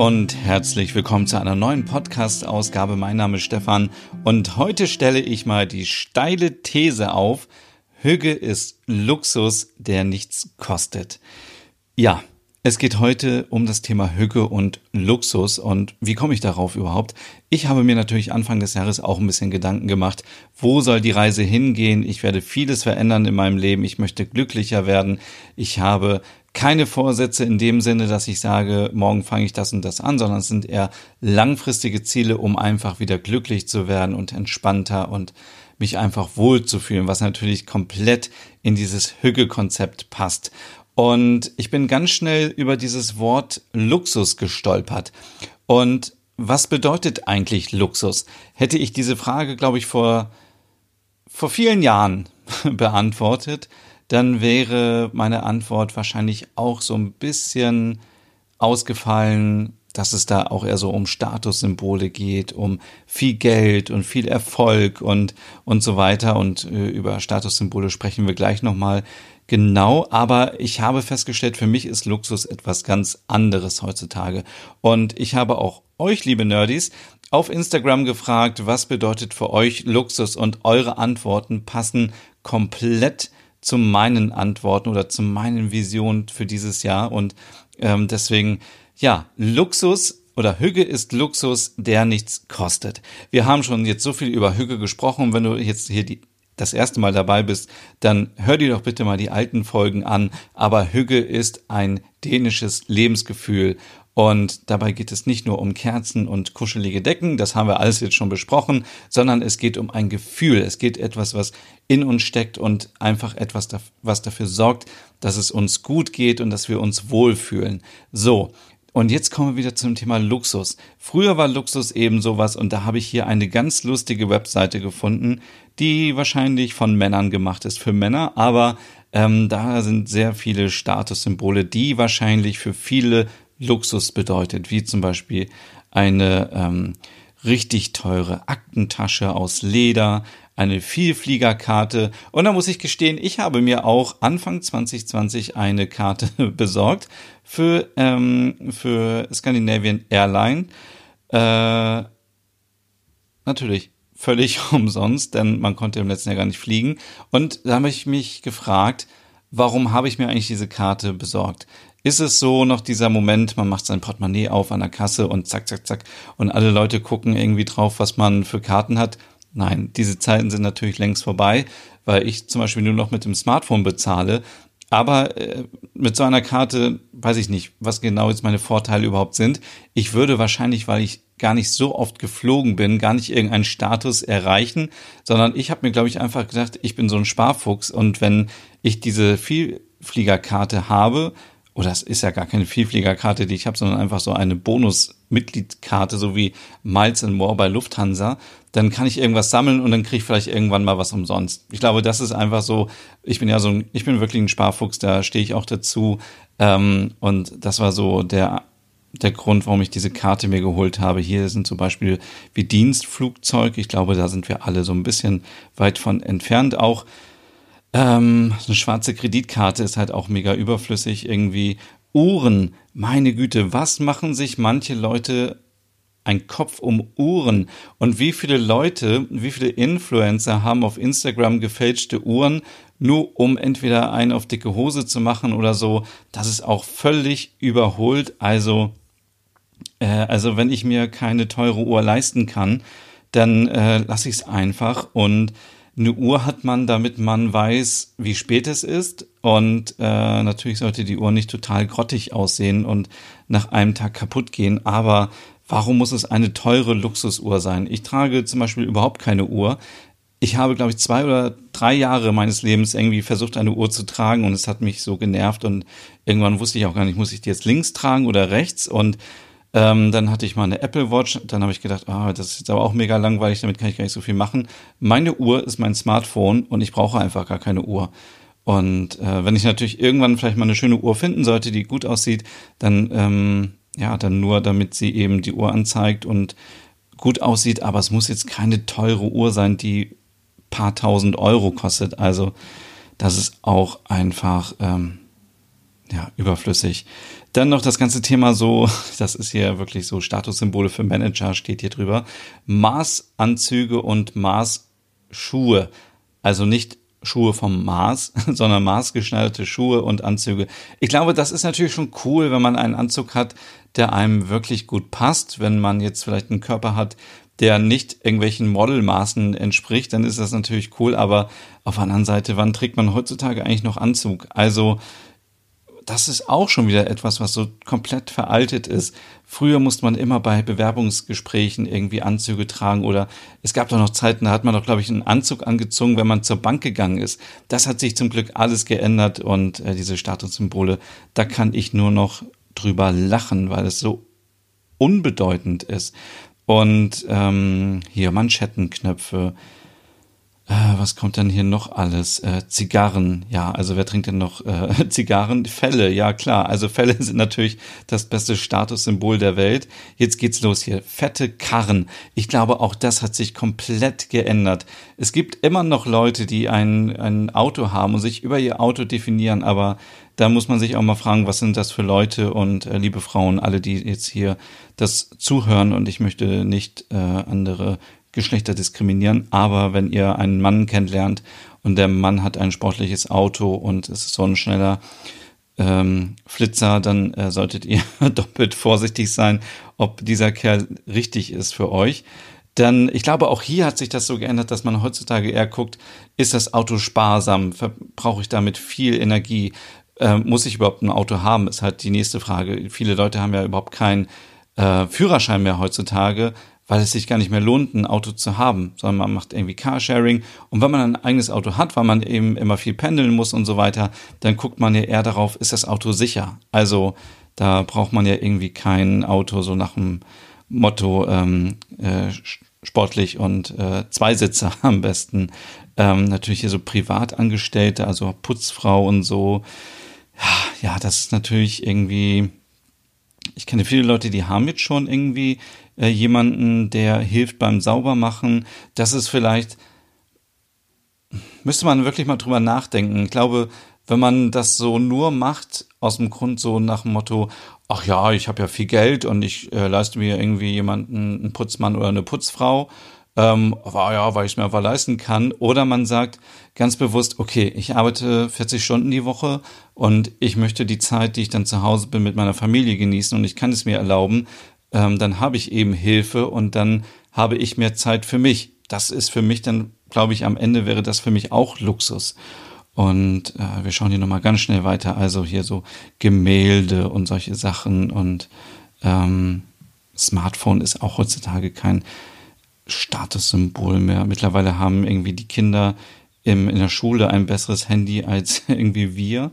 Und herzlich willkommen zu einer neuen Podcast-Ausgabe. Mein Name ist Stefan und heute stelle ich mal die steile These auf, Hüge ist Luxus, der nichts kostet. Ja, es geht heute um das Thema Hücke und Luxus und wie komme ich darauf überhaupt? Ich habe mir natürlich Anfang des Jahres auch ein bisschen Gedanken gemacht, wo soll die Reise hingehen? Ich werde vieles verändern in meinem Leben, ich möchte glücklicher werden. Ich habe keine Vorsätze in dem Sinne, dass ich sage, morgen fange ich das und das an, sondern es sind eher langfristige Ziele, um einfach wieder glücklich zu werden und entspannter und mich einfach wohlzufühlen, was natürlich komplett in dieses Hügge-Konzept passt. Und ich bin ganz schnell über dieses Wort Luxus gestolpert. Und was bedeutet eigentlich Luxus? Hätte ich diese Frage, glaube ich, vor, vor vielen Jahren beantwortet, dann wäre meine Antwort wahrscheinlich auch so ein bisschen ausgefallen, dass es da auch eher so um Statussymbole geht, um viel Geld und viel Erfolg und, und so weiter. Und äh, über Statussymbole sprechen wir gleich nochmal genau, aber ich habe festgestellt, für mich ist Luxus etwas ganz anderes heutzutage. Und ich habe auch euch, liebe Nerdies, auf Instagram gefragt, was bedeutet für euch Luxus und eure Antworten passen komplett zu meinen Antworten oder zu meinen Visionen für dieses Jahr. Und ähm, deswegen, ja, Luxus oder Hüge ist Luxus, der nichts kostet. Wir haben schon jetzt so viel über Hüge gesprochen. Wenn du jetzt hier die das erste Mal dabei bist, dann hör dir doch bitte mal die alten Folgen an. Aber Hügge ist ein dänisches Lebensgefühl. Und dabei geht es nicht nur um Kerzen und kuschelige Decken, das haben wir alles jetzt schon besprochen, sondern es geht um ein Gefühl. Es geht etwas, was in uns steckt und einfach etwas, was dafür sorgt, dass es uns gut geht und dass wir uns wohlfühlen. So. Und jetzt kommen wir wieder zum Thema Luxus. Früher war Luxus eben sowas und da habe ich hier eine ganz lustige Webseite gefunden, die wahrscheinlich von Männern gemacht ist für Männer, aber ähm, da sind sehr viele Statussymbole, die wahrscheinlich für viele Luxus bedeutet, wie zum Beispiel eine ähm, richtig teure Aktentasche aus Leder, eine Vielfliegerkarte und da muss ich gestehen, ich habe mir auch Anfang 2020 eine Karte besorgt für, ähm, für Scandinavian Airline. Äh, natürlich völlig umsonst, denn man konnte im letzten Jahr gar nicht fliegen. Und da habe ich mich gefragt, warum habe ich mir eigentlich diese Karte besorgt? Ist es so noch dieser Moment, man macht sein Portemonnaie auf an der Kasse und zack, zack, zack, und alle Leute gucken irgendwie drauf, was man für Karten hat? Nein, diese Zeiten sind natürlich längst vorbei, weil ich zum Beispiel nur noch mit dem Smartphone bezahle. Aber äh, mit so einer Karte weiß ich nicht, was genau jetzt meine Vorteile überhaupt sind. Ich würde wahrscheinlich, weil ich gar nicht so oft geflogen bin, gar nicht irgendeinen Status erreichen, sondern ich habe mir, glaube ich, einfach gedacht, ich bin so ein Sparfuchs und wenn ich diese Vielfliegerkarte habe, oder es ist ja gar keine Vielfliegerkarte, die ich habe, sondern einfach so eine Bonus-Mitgliedkarte, so wie Miles and More bei Lufthansa, dann kann ich irgendwas sammeln und dann kriege ich vielleicht irgendwann mal was umsonst. Ich glaube, das ist einfach so, ich bin ja so ein, ich bin wirklich ein Sparfuchs, da stehe ich auch dazu. Ähm, und das war so der der Grund, warum ich diese Karte mir geholt habe. Hier sind zum Beispiel wie Dienstflugzeug. Ich glaube, da sind wir alle so ein bisschen weit von entfernt auch. Ähm, eine schwarze Kreditkarte ist halt auch mega überflüssig. Irgendwie Uhren. Meine Güte, was machen sich manche Leute ein Kopf um Uhren? Und wie viele Leute, wie viele Influencer haben auf Instagram gefälschte Uhren, nur um entweder einen auf dicke Hose zu machen oder so? Das ist auch völlig überholt. Also äh, also wenn ich mir keine teure Uhr leisten kann, dann äh, lasse ich es einfach. Und eine Uhr hat man, damit man weiß, wie spät es ist. Und äh, natürlich sollte die Uhr nicht total grottig aussehen und nach einem Tag kaputt gehen. Aber warum muss es eine teure Luxusuhr sein? Ich trage zum Beispiel überhaupt keine Uhr. Ich habe, glaube ich, zwei oder drei Jahre meines Lebens irgendwie versucht, eine Uhr zu tragen und es hat mich so genervt und irgendwann wusste ich auch gar nicht, muss ich die jetzt links tragen oder rechts und Ähm, dann hatte ich mal eine Apple Watch. Dann habe ich gedacht, ah, das ist jetzt aber auch mega langweilig, damit kann ich gar nicht so viel machen. Meine Uhr ist mein Smartphone und ich brauche einfach gar keine Uhr. Und äh, wenn ich natürlich irgendwann vielleicht mal eine schöne Uhr finden sollte, die gut aussieht, dann ähm, ja, dann nur, damit sie eben die Uhr anzeigt und gut aussieht. Aber es muss jetzt keine teure Uhr sein, die paar tausend Euro kostet. Also das ist auch einfach ähm, ja überflüssig. Dann noch das ganze Thema so, das ist hier wirklich so Statussymbole für Manager, steht hier drüber. Maßanzüge und Maßschuhe. Also nicht Schuhe vom Maß, sondern maßgeschneiderte Schuhe und Anzüge. Ich glaube, das ist natürlich schon cool, wenn man einen Anzug hat, der einem wirklich gut passt. Wenn man jetzt vielleicht einen Körper hat, der nicht irgendwelchen Modelmaßen entspricht, dann ist das natürlich cool. Aber auf der anderen Seite, wann trägt man heutzutage eigentlich noch Anzug? Also das ist auch schon wieder etwas, was so komplett veraltet ist. Früher musste man immer bei Bewerbungsgesprächen irgendwie Anzüge tragen oder es gab doch noch Zeiten, da hat man doch, glaube ich, einen Anzug angezogen, wenn man zur Bank gegangen ist. Das hat sich zum Glück alles geändert und äh, diese Statussymbole, da kann ich nur noch drüber lachen, weil es so unbedeutend ist. Und ähm, hier Manschettenknöpfe, was kommt denn hier noch alles? Äh, Zigarren, ja, also wer trinkt denn noch äh, Zigarren? Fälle, ja klar. Also Fälle sind natürlich das beste Statussymbol der Welt. Jetzt geht's los hier. Fette Karren. Ich glaube, auch das hat sich komplett geändert. Es gibt immer noch Leute, die ein, ein Auto haben und sich über ihr Auto definieren, aber da muss man sich auch mal fragen, was sind das für Leute und äh, liebe Frauen, alle, die jetzt hier das zuhören und ich möchte nicht äh, andere Geschlechter diskriminieren, aber wenn ihr einen Mann kennenlernt und der Mann hat ein sportliches Auto und es ist so ein schneller ähm, Flitzer, dann äh, solltet ihr doppelt vorsichtig sein, ob dieser Kerl richtig ist für euch. Denn ich glaube, auch hier hat sich das so geändert, dass man heutzutage eher guckt, ist das Auto sparsam? Verbrauche ich damit viel Energie? Äh, muss ich überhaupt ein Auto haben? Ist halt die nächste Frage. Viele Leute haben ja überhaupt keinen äh, Führerschein mehr heutzutage, weil es sich gar nicht mehr lohnt, ein Auto zu haben, sondern man macht irgendwie Carsharing. Und wenn man ein eigenes Auto hat, weil man eben immer viel pendeln muss und so weiter, dann guckt man ja eher darauf, ist das Auto sicher? Also da braucht man ja irgendwie kein Auto so nach dem Motto ähm, äh, sportlich und äh, Zweisitzer am besten. Ähm, natürlich hier so Privatangestellte, also Putzfrau und so. Ja, das ist natürlich irgendwie ich kenne viele Leute, die haben jetzt schon irgendwie äh, jemanden, der hilft beim Saubermachen. Das ist vielleicht, müsste man wirklich mal drüber nachdenken. Ich glaube, wenn man das so nur macht, aus dem Grund so nach dem Motto, ach ja, ich habe ja viel Geld und ich äh, leiste mir irgendwie jemanden, einen Putzmann oder eine Putzfrau, ähm, war ja, weil ich es mir einfach leisten kann. Oder man sagt ganz bewusst, okay, ich arbeite 40 Stunden die Woche und ich möchte die Zeit, die ich dann zu Hause bin, mit meiner Familie genießen und ich kann es mir erlauben, ähm, dann habe ich eben Hilfe und dann habe ich mehr Zeit für mich. Das ist für mich dann, glaube ich, am Ende wäre das für mich auch Luxus. Und äh, wir schauen hier nochmal ganz schnell weiter. Also hier so Gemälde und solche Sachen und ähm, Smartphone ist auch heutzutage kein Statussymbol mehr. Mittlerweile haben irgendwie die Kinder im, in der Schule ein besseres Handy als irgendwie wir.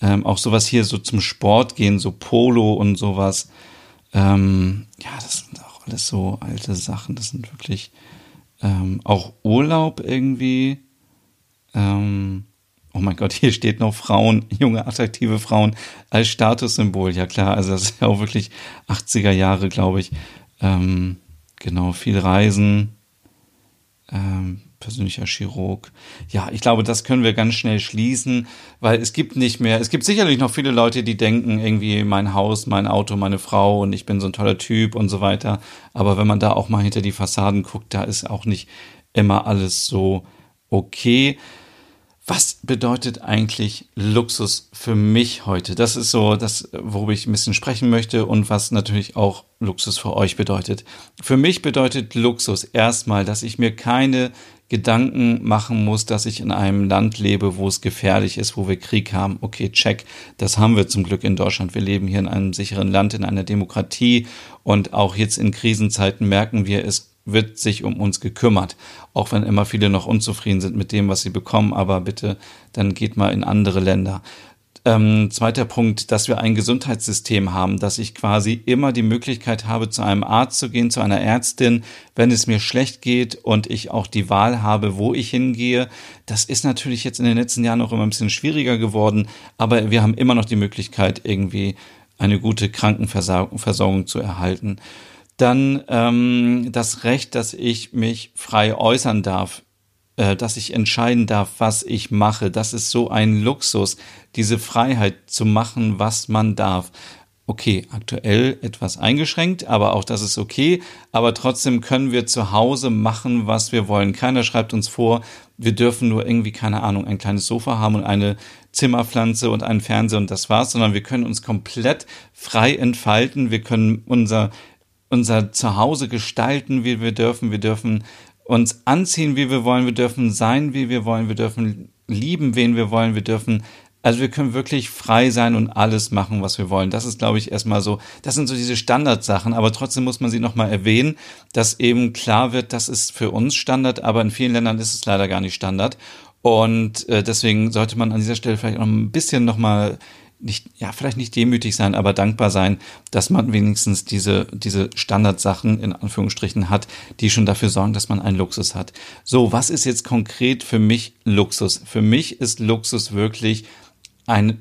Ähm, auch sowas hier so zum Sport gehen, so Polo und sowas. Ähm, ja, das sind auch alles so alte Sachen. Das sind wirklich ähm, auch Urlaub irgendwie. Ähm, oh mein Gott, hier steht noch Frauen, junge, attraktive Frauen als Statussymbol. Ja klar, also das ist ja auch wirklich 80er Jahre, glaube ich. Ähm, genau, viel Reisen. Ähm, persönlicher Chirurg. Ja, ich glaube, das können wir ganz schnell schließen, weil es gibt nicht mehr, es gibt sicherlich noch viele Leute, die denken, irgendwie mein Haus, mein Auto, meine Frau und ich bin so ein toller Typ und so weiter. Aber wenn man da auch mal hinter die Fassaden guckt, da ist auch nicht immer alles so okay. Was bedeutet eigentlich Luxus für mich heute? Das ist so das, worüber ich ein bisschen sprechen möchte und was natürlich auch Luxus für euch bedeutet. Für mich bedeutet Luxus erstmal, dass ich mir keine Gedanken machen muss, dass ich in einem Land lebe, wo es gefährlich ist, wo wir Krieg haben. Okay, check. Das haben wir zum Glück in Deutschland. Wir leben hier in einem sicheren Land, in einer Demokratie. Und auch jetzt in Krisenzeiten merken wir, es wird sich um uns gekümmert. Auch wenn immer viele noch unzufrieden sind mit dem, was sie bekommen. Aber bitte, dann geht mal in andere Länder. Ähm, zweiter Punkt, dass wir ein Gesundheitssystem haben, dass ich quasi immer die Möglichkeit habe, zu einem Arzt zu gehen, zu einer Ärztin, wenn es mir schlecht geht und ich auch die Wahl habe, wo ich hingehe. Das ist natürlich jetzt in den letzten Jahren auch immer ein bisschen schwieriger geworden, aber wir haben immer noch die Möglichkeit, irgendwie eine gute Krankenversorgung zu erhalten. Dann ähm, das Recht, dass ich mich frei äußern darf äh, dass ich entscheiden darf, was ich mache. Das ist so ein Luxus, diese Freiheit zu machen, was man darf. Okay, aktuell etwas eingeschränkt, aber auch das ist okay. Aber trotzdem können wir zu Hause machen, was wir wollen. Keiner schreibt uns vor, wir dürfen nur irgendwie, keine Ahnung, ein kleines Sofa haben und eine Zimmerpflanze und einen Fernseher und das war's, sondern wir können uns komplett frei entfalten. Wir können unser, unser Zuhause gestalten, wie wir dürfen. Wir dürfen uns anziehen, wie wir wollen, wir dürfen sein, wie wir wollen, wir dürfen lieben, wen wir wollen, wir dürfen, also wir können wirklich frei sein und alles machen, was wir wollen. Das ist, glaube ich, erstmal so, das sind so diese Standardsachen, aber trotzdem muss man sie nochmal erwähnen, dass eben klar wird, das ist für uns Standard, aber in vielen Ländern ist es leider gar nicht Standard. Und äh, deswegen sollte man an dieser Stelle vielleicht noch ein bisschen nochmal nicht, ja, vielleicht nicht demütig sein, aber dankbar sein, dass man wenigstens diese, diese Standardsachen in Anführungsstrichen hat, die schon dafür sorgen, dass man einen Luxus hat. So, was ist jetzt konkret für mich Luxus? Für mich ist Luxus wirklich eine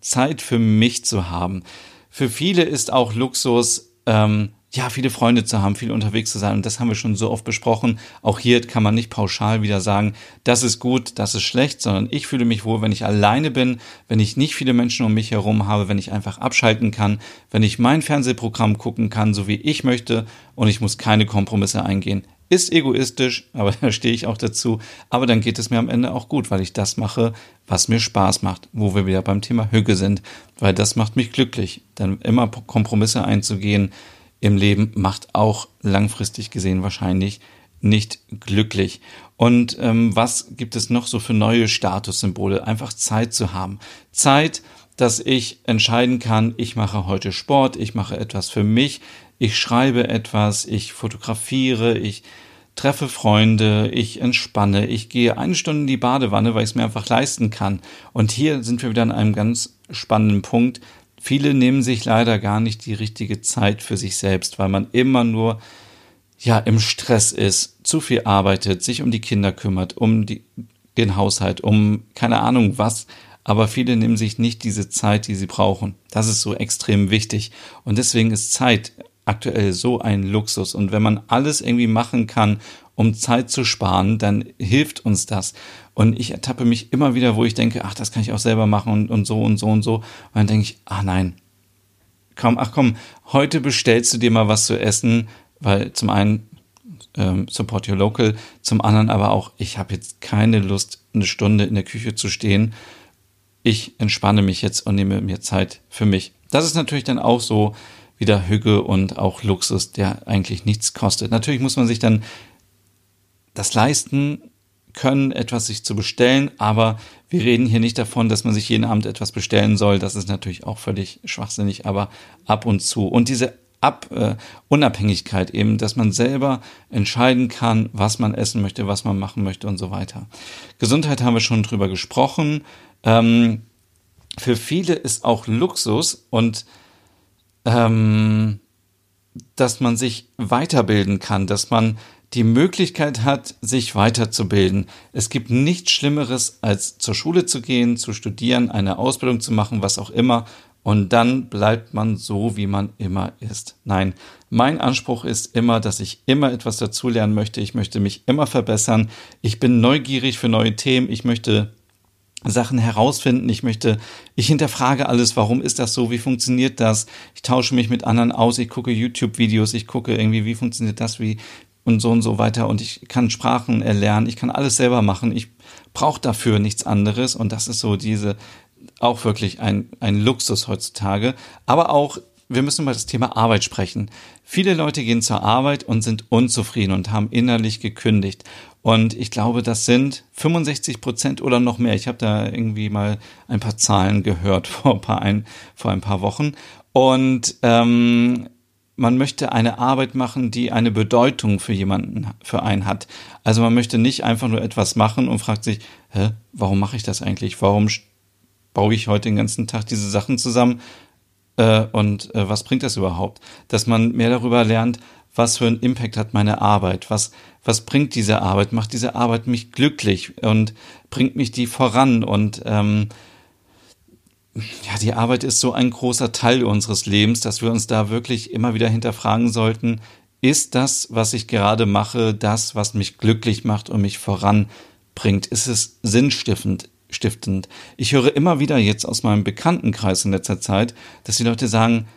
Zeit für mich zu haben. Für viele ist auch Luxus, ähm, ja, viele Freunde zu haben, viel unterwegs zu sein. Und das haben wir schon so oft besprochen. Auch hier kann man nicht pauschal wieder sagen, das ist gut, das ist schlecht, sondern ich fühle mich wohl, wenn ich alleine bin, wenn ich nicht viele Menschen um mich herum habe, wenn ich einfach abschalten kann, wenn ich mein Fernsehprogramm gucken kann, so wie ich möchte und ich muss keine Kompromisse eingehen. Ist egoistisch, aber da stehe ich auch dazu. Aber dann geht es mir am Ende auch gut, weil ich das mache, was mir Spaß macht, wo wir wieder beim Thema Hücke sind, weil das macht mich glücklich, dann immer Kompromisse einzugehen, im Leben macht auch langfristig gesehen wahrscheinlich nicht glücklich. Und ähm, was gibt es noch so für neue Statussymbole? Einfach Zeit zu haben. Zeit, dass ich entscheiden kann, ich mache heute Sport, ich mache etwas für mich, ich schreibe etwas, ich fotografiere, ich treffe Freunde, ich entspanne, ich gehe eine Stunde in die Badewanne, weil ich es mir einfach leisten kann. Und hier sind wir wieder an einem ganz spannenden Punkt, Viele nehmen sich leider gar nicht die richtige Zeit für sich selbst, weil man immer nur ja im Stress ist, zu viel arbeitet, sich um die Kinder kümmert, um die, den Haushalt, um keine Ahnung was. Aber viele nehmen sich nicht diese Zeit, die sie brauchen. Das ist so extrem wichtig. Und deswegen ist Zeit aktuell so ein Luxus. Und wenn man alles irgendwie machen kann, um Zeit zu sparen, dann hilft uns das. Und ich ertappe mich immer wieder, wo ich denke, ach, das kann ich auch selber machen und, und so und so und so. Und dann denke ich, ach nein, komm, ach komm, heute bestellst du dir mal was zu essen, weil zum einen ähm, support your local, zum anderen aber auch, ich habe jetzt keine Lust, eine Stunde in der Küche zu stehen. Ich entspanne mich jetzt und nehme mir Zeit für mich. Das ist natürlich dann auch so wieder Hüge und auch Luxus, der eigentlich nichts kostet. Natürlich muss man sich dann das leisten können, etwas sich zu bestellen, aber wir reden hier nicht davon, dass man sich jeden Abend etwas bestellen soll. Das ist natürlich auch völlig schwachsinnig, aber ab und zu. Und diese Ab, äh, Unabhängigkeit eben, dass man selber entscheiden kann, was man essen möchte, was man machen möchte und so weiter. Gesundheit haben wir schon drüber gesprochen. Ähm, für viele ist auch Luxus und ähm, dass man sich weiterbilden kann, dass man die Möglichkeit hat, sich weiterzubilden. Es gibt nichts Schlimmeres, als zur Schule zu gehen, zu studieren, eine Ausbildung zu machen, was auch immer, und dann bleibt man so, wie man immer ist. Nein, mein Anspruch ist immer, dass ich immer etwas dazulernen möchte. Ich möchte mich immer verbessern. Ich bin neugierig für neue Themen. Ich möchte Sachen herausfinden. Ich möchte, ich hinterfrage alles. Warum ist das so? Wie funktioniert das? Ich tausche mich mit anderen aus. Ich gucke YouTube-Videos. Ich gucke irgendwie, wie funktioniert das? Wie, und so und so weiter und ich kann Sprachen erlernen, ich kann alles selber machen, ich brauche dafür nichts anderes und das ist so diese auch wirklich ein, ein Luxus heutzutage, aber auch wir müssen über das Thema Arbeit sprechen. Viele Leute gehen zur Arbeit und sind unzufrieden und haben innerlich gekündigt. Und ich glaube, das sind 65 Prozent oder noch mehr. Ich habe da irgendwie mal ein paar Zahlen gehört vor ein paar, ein, vor ein paar Wochen. Und ähm, man möchte eine Arbeit machen, die eine Bedeutung für jemanden, für einen hat. Also man möchte nicht einfach nur etwas machen und fragt sich, hä, warum mache ich das eigentlich? Warum baue ich heute den ganzen Tag diese Sachen zusammen äh, und äh, was bringt das überhaupt? Dass man mehr darüber lernt, was für einen Impact hat meine Arbeit, was, was bringt diese Arbeit, macht diese Arbeit mich glücklich und bringt mich die voran und ähm, ja, die Arbeit ist so ein großer Teil unseres Lebens, dass wir uns da wirklich immer wieder hinterfragen sollten, ist das, was ich gerade mache, das, was mich glücklich macht und mich voranbringt? Ist es sinnstiftend? Stiftend. Ich höre immer wieder jetzt aus meinem Bekanntenkreis in letzter Zeit, dass die Leute sagen,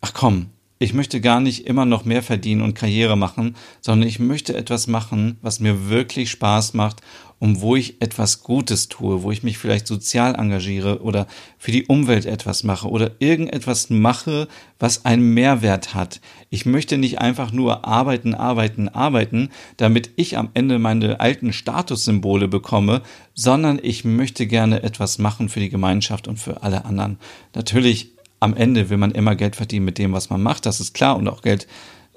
ach komm, ich möchte gar nicht immer noch mehr verdienen und Karriere machen, sondern ich möchte etwas machen, was mir wirklich Spaß macht und wo ich etwas Gutes tue, wo ich mich vielleicht sozial engagiere oder für die Umwelt etwas mache oder irgendetwas mache, was einen Mehrwert hat. Ich möchte nicht einfach nur arbeiten, arbeiten, arbeiten, damit ich am Ende meine alten Statussymbole bekomme, sondern ich möchte gerne etwas machen für die Gemeinschaft und für alle anderen. Natürlich am Ende will man immer Geld verdienen mit dem, was man macht, das ist klar, und auch Geld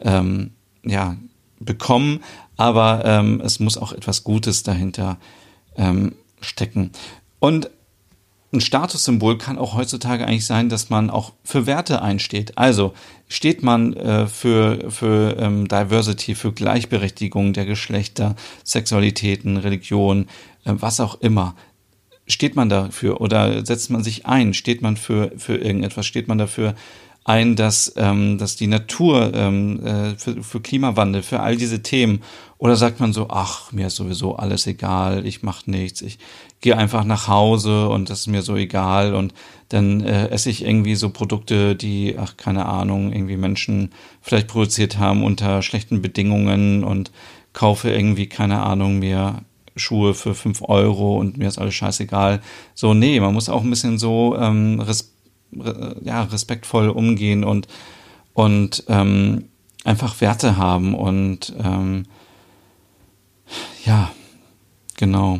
ähm, ja, bekommen, aber ähm, es muss auch etwas Gutes dahinter ähm, stecken. Und ein Statussymbol kann auch heutzutage eigentlich sein, dass man auch für Werte einsteht. Also steht man äh, für, für ähm, Diversity, für Gleichberechtigung der Geschlechter, Sexualitäten, Religion, äh, was auch immer steht man dafür oder setzt man sich ein? Steht man für, für irgendetwas? Steht man dafür ein, dass, ähm, dass die Natur ähm, äh, für, für Klimawandel, für all diese Themen? Oder sagt man so, ach, mir ist sowieso alles egal, ich mache nichts, ich gehe einfach nach Hause und das ist mir so egal und dann äh, esse ich irgendwie so Produkte, die, ach, keine Ahnung, irgendwie Menschen vielleicht produziert haben unter schlechten Bedingungen und kaufe irgendwie, keine Ahnung, mir Schuhe für fünf Euro und mir ist alles scheißegal. So, nee, man muss auch ein bisschen so ähm, res ja, respektvoll umgehen und, und ähm, einfach Werte haben und ähm, ja, genau.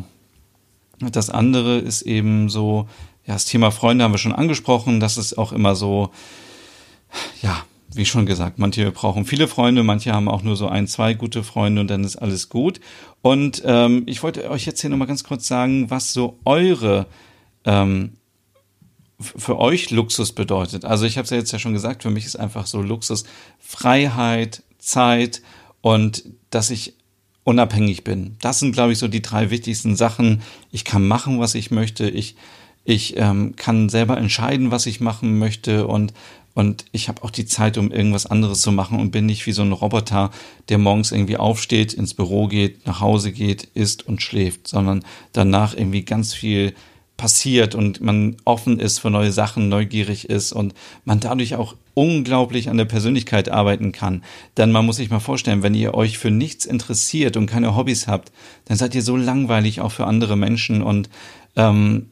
Das andere ist eben so, ja, das Thema Freunde haben wir schon angesprochen, das ist auch immer so, ja, wie schon gesagt, manche brauchen viele Freunde, manche haben auch nur so ein, zwei gute Freunde und dann ist alles gut. Und ähm, ich wollte euch jetzt hier nochmal ganz kurz sagen, was so eure ähm, für euch Luxus bedeutet. Also ich habe es ja jetzt ja schon gesagt, für mich ist einfach so Luxus Freiheit, Zeit und dass ich unabhängig bin. Das sind, glaube ich, so die drei wichtigsten Sachen. Ich kann machen, was ich möchte. Ich ich ähm, kann selber entscheiden, was ich machen möchte und und ich habe auch die Zeit, um irgendwas anderes zu machen und bin nicht wie so ein Roboter, der morgens irgendwie aufsteht, ins Büro geht, nach Hause geht, isst und schläft, sondern danach irgendwie ganz viel passiert und man offen ist für neue Sachen, neugierig ist und man dadurch auch unglaublich an der Persönlichkeit arbeiten kann. Denn man muss sich mal vorstellen, wenn ihr euch für nichts interessiert und keine Hobbys habt, dann seid ihr so langweilig auch für andere Menschen und ähm,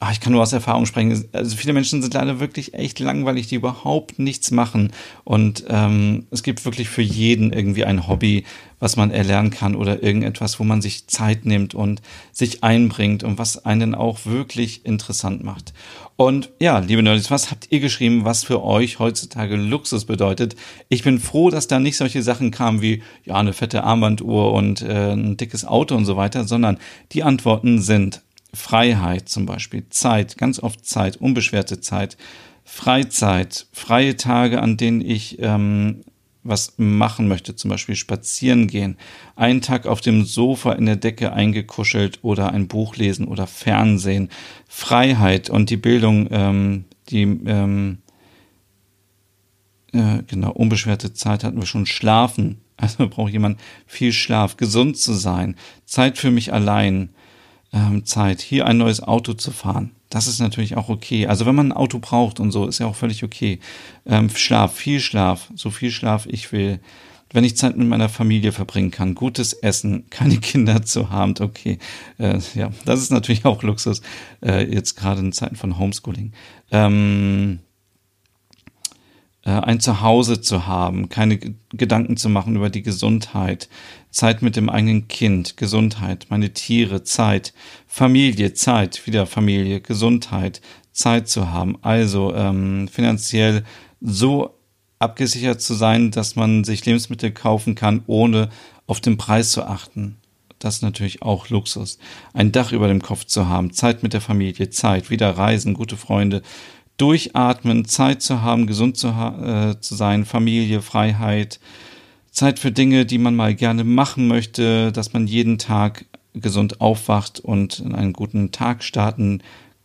ach, ich kann nur aus Erfahrung sprechen. Also viele Menschen sind leider wirklich echt langweilig, die überhaupt nichts machen. Und ähm, es gibt wirklich für jeden irgendwie ein Hobby, was man erlernen kann oder irgendetwas, wo man sich Zeit nimmt und sich einbringt und was einen auch wirklich interessant macht. Und ja, liebe Nerds, was habt ihr geschrieben, was für euch heutzutage Luxus bedeutet? Ich bin froh, dass da nicht solche Sachen kamen wie, ja, eine fette Armbanduhr und äh, ein dickes Auto und so weiter, sondern die Antworten sind Freiheit zum Beispiel, Zeit, ganz oft Zeit, unbeschwerte Zeit, Freizeit, freie Tage, an denen ich ähm, was machen möchte, zum Beispiel spazieren gehen, einen Tag auf dem Sofa in der Decke eingekuschelt oder ein Buch lesen oder Fernsehen, Freiheit und die Bildung, ähm, die ähm, äh, genau unbeschwerte Zeit hatten wir schon, Schlafen, also braucht jemand viel Schlaf, gesund zu sein, Zeit für mich allein, ähm, Zeit, hier ein neues Auto zu fahren. Das ist natürlich auch okay. Also wenn man ein Auto braucht und so, ist ja auch völlig okay. Ähm, Schlaf, viel Schlaf, so viel Schlaf ich will. Wenn ich Zeit mit meiner Familie verbringen kann, gutes Essen, keine Kinder zu haben, okay. Äh, ja, das ist natürlich auch Luxus, äh, jetzt gerade in Zeiten von Homeschooling. Ähm, äh, ein Zuhause zu haben, keine Gedanken zu machen über die Gesundheit, Zeit mit dem eigenen Kind, Gesundheit, meine Tiere, Zeit, Familie, Zeit, wieder Familie, Gesundheit, Zeit zu haben. Also ähm, finanziell so abgesichert zu sein, dass man sich Lebensmittel kaufen kann, ohne auf den Preis zu achten. das ist natürlich auch Luxus. Ein Dach über dem Kopf zu haben, Zeit mit der Familie, Zeit, wieder reisen, gute Freunde, durchatmen, Zeit zu haben, gesund zu, ha äh, zu sein, Familie, Freiheit, Zeit für Dinge, die man mal gerne machen möchte, dass man jeden Tag gesund aufwacht und in einen guten Tag starten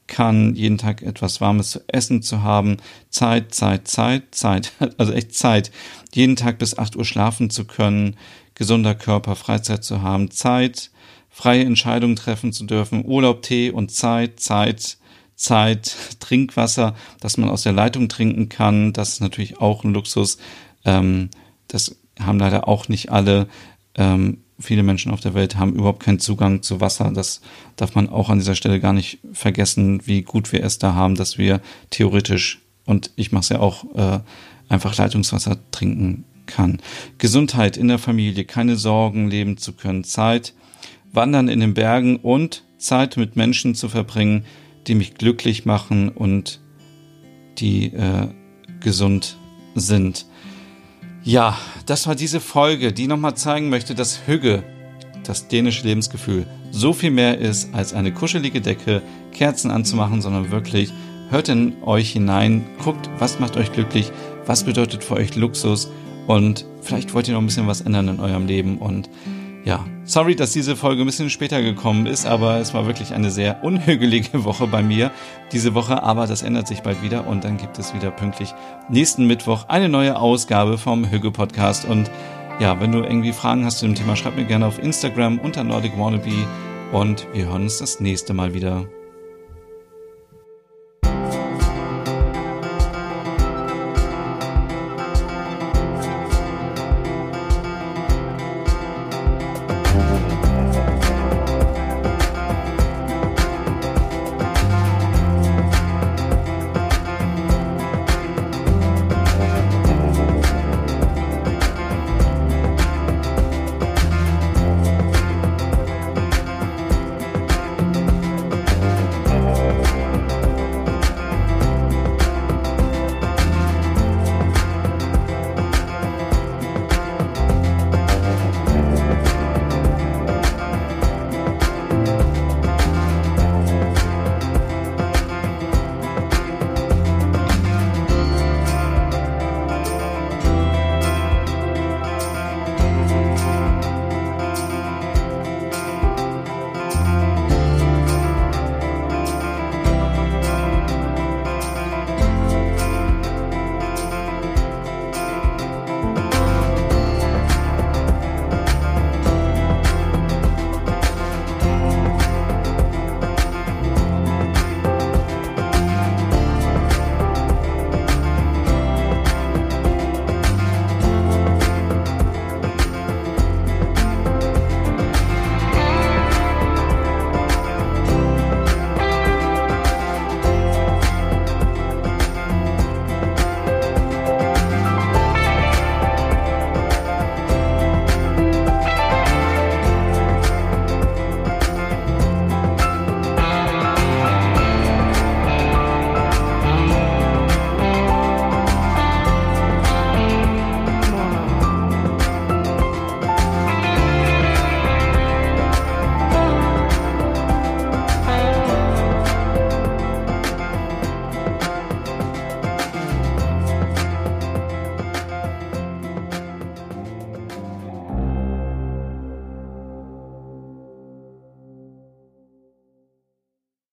kann, jeden Tag etwas Warmes zu essen zu haben, Zeit, Zeit, Zeit, Zeit, also echt Zeit, jeden Tag bis 8 Uhr schlafen zu können, gesunder Körper, Freizeit zu haben, Zeit, freie Entscheidungen treffen zu dürfen, Urlaub, Tee und Zeit, Zeit, Zeit, Trinkwasser, dass man aus der Leitung trinken kann, das ist natürlich auch ein Luxus. Ähm, das haben leider auch nicht alle. Ähm, viele Menschen auf der Welt haben überhaupt keinen Zugang zu Wasser. Das darf man auch an dieser Stelle gar nicht vergessen, wie gut wir es da haben, dass wir theoretisch, und ich mache es ja auch, äh, einfach Leitungswasser trinken kann. Gesundheit in der Familie, keine Sorgen leben zu können, Zeit, wandern in den Bergen und Zeit mit Menschen zu verbringen, die mich glücklich machen und die äh, gesund sind. Ja, das war diese Folge, die nochmal zeigen möchte, dass Hügge, das dänische Lebensgefühl, so viel mehr ist, als eine kuschelige Decke, Kerzen anzumachen, sondern wirklich hört in euch hinein, guckt, was macht euch glücklich, was bedeutet für euch Luxus und vielleicht wollt ihr noch ein bisschen was ändern in eurem Leben und ja, sorry, dass diese Folge ein bisschen später gekommen ist, aber es war wirklich eine sehr unhügelige Woche bei mir diese Woche, aber das ändert sich bald wieder und dann gibt es wieder pünktlich nächsten Mittwoch eine neue Ausgabe vom Hüge Podcast. Und ja, wenn du irgendwie Fragen hast zu dem Thema, schreib mir gerne auf Instagram unter Nordic Wannabe. Und wir hören uns das nächste Mal wieder.